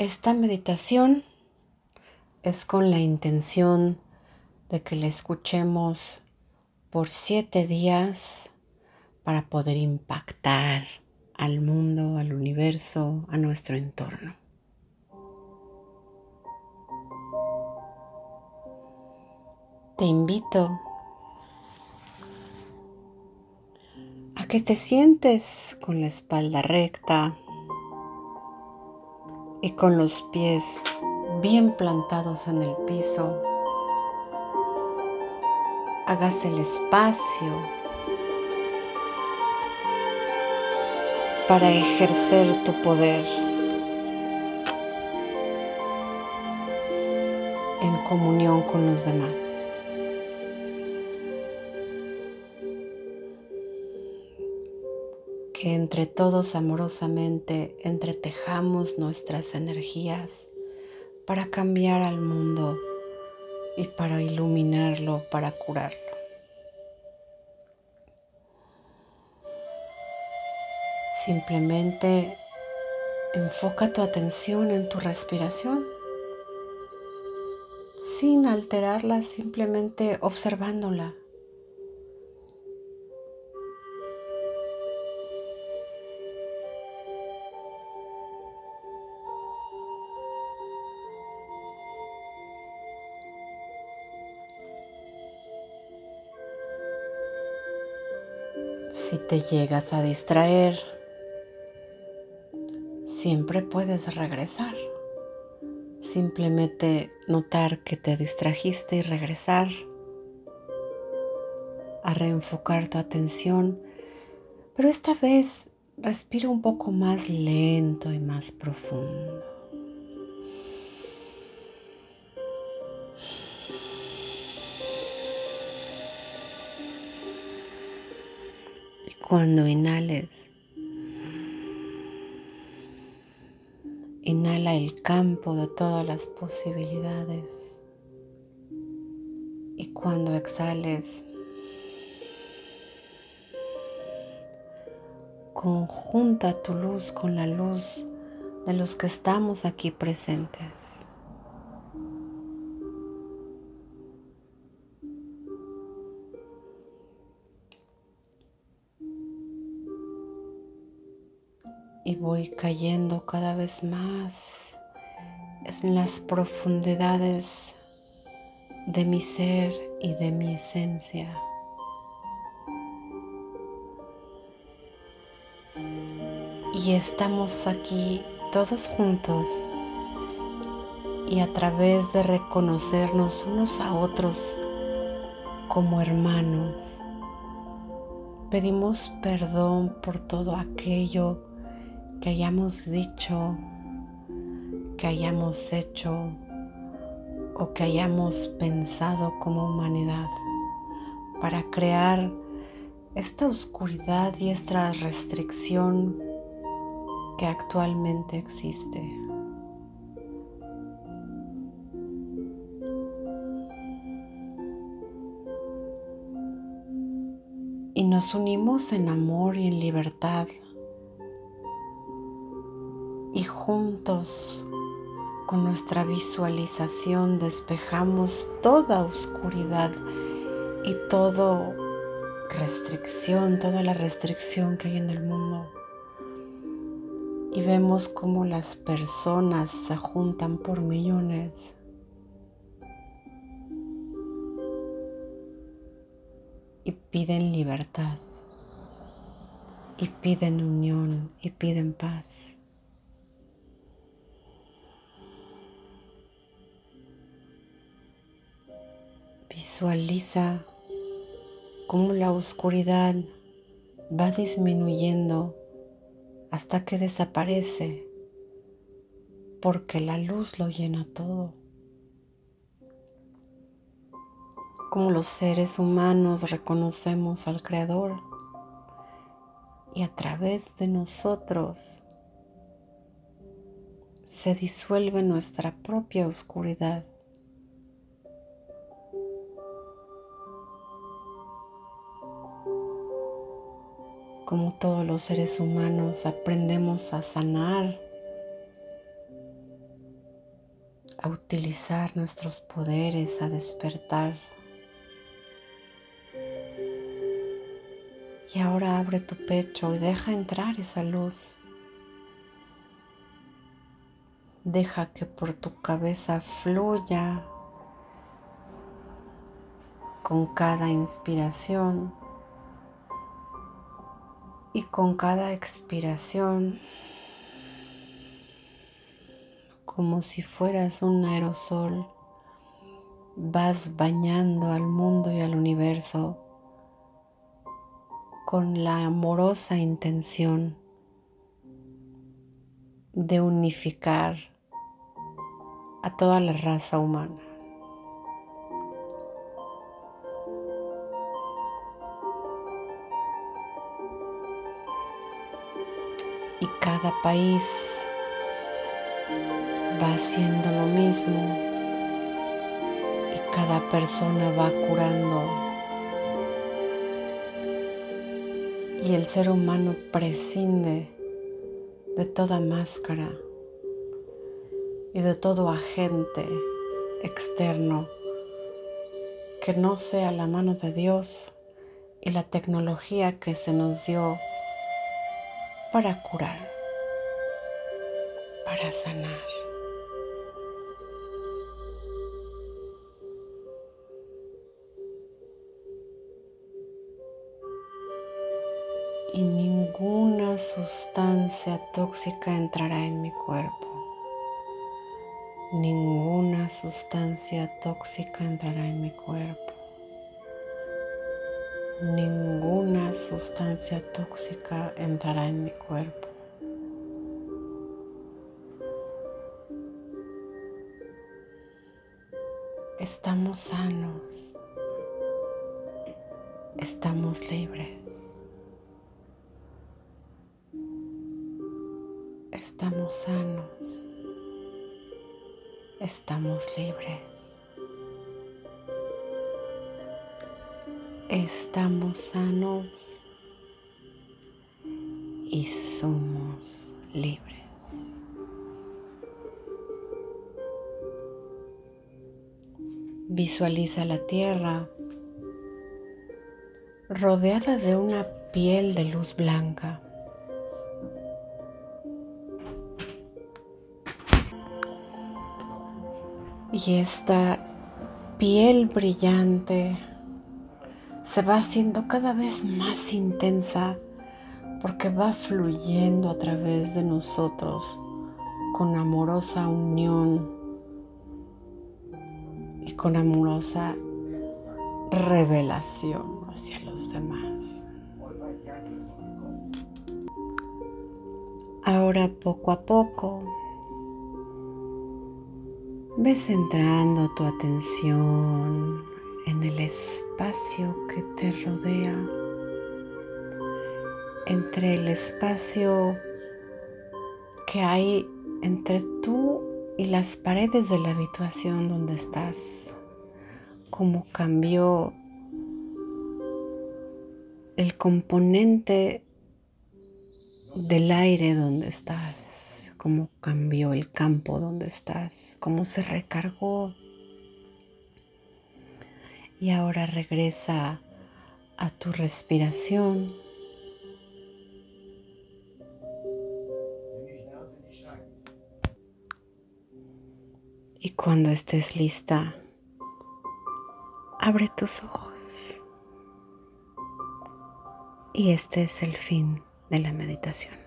Esta meditación es con la intención de que la escuchemos por siete días para poder impactar al mundo, al universo, a nuestro entorno. Te invito a que te sientes con la espalda recta con los pies bien plantados en el piso. Hagas el espacio para ejercer tu poder en comunión con los demás. Que entre todos amorosamente entretejamos nuestras energías para cambiar al mundo y para iluminarlo, para curarlo. Simplemente enfoca tu atención en tu respiración sin alterarla, simplemente observándola. Si te llegas a distraer, siempre puedes regresar. Simplemente notar que te distrajiste y regresar a reenfocar tu atención, pero esta vez respira un poco más lento y más profundo. Cuando inhales, inhala el campo de todas las posibilidades. Y cuando exhales, conjunta tu luz con la luz de los que estamos aquí presentes. Y voy cayendo cada vez más en las profundidades de mi ser y de mi esencia. Y estamos aquí todos juntos y a través de reconocernos unos a otros como hermanos, pedimos perdón por todo aquello que hayamos dicho, que hayamos hecho o que hayamos pensado como humanidad para crear esta oscuridad y esta restricción que actualmente existe. Y nos unimos en amor y en libertad juntos con nuestra visualización despejamos toda oscuridad y toda restricción, toda la restricción que hay en el mundo. Y vemos cómo las personas se juntan por millones. Y piden libertad. Y piden unión y piden paz. Visualiza cómo la oscuridad va disminuyendo hasta que desaparece porque la luz lo llena todo. Como los seres humanos reconocemos al Creador y a través de nosotros se disuelve nuestra propia oscuridad como todos los seres humanos aprendemos a sanar a utilizar nuestros poderes, a despertar. Y ahora abre tu pecho y deja entrar esa luz. Deja que por tu cabeza fluya con cada inspiración y con cada expiración como si fueras un aerosol vas bañando al mundo y al universo con la amorosa intención de unificar a toda la raza humana. Y cada país va haciendo lo mismo y cada persona va curando. Y el ser humano prescinde de toda máscara y de todo agente externo que no sea la mano de Dios y la tecnología que se nos dio para curar, para sanar. Y ninguna sustancia tóxica entrará en mi cuerpo. Ninguna sustancia tóxica entrará en mi cuerpo ninguna sustancia tóxica entrará en mi cuerpo. Estamos sanos. Estamos libres. Estamos sanos. Estamos libres. Estamos sanos y somos libres. Visualiza la tierra rodeada de una piel de luz blanca. Y esta piel brillante se va haciendo cada vez más intensa porque va fluyendo a través de nosotros con amorosa unión y con amorosa revelación hacia los demás. Ahora poco a poco ves centrando tu atención en el espacio que te rodea, entre el espacio que hay entre tú y las paredes de la habitación donde estás, cómo cambió el componente del aire donde estás, cómo cambió el campo donde estás, cómo se recargó y ahora regresa a tu respiración. Y cuando estés lista, abre tus ojos. Y este es el fin de la meditación.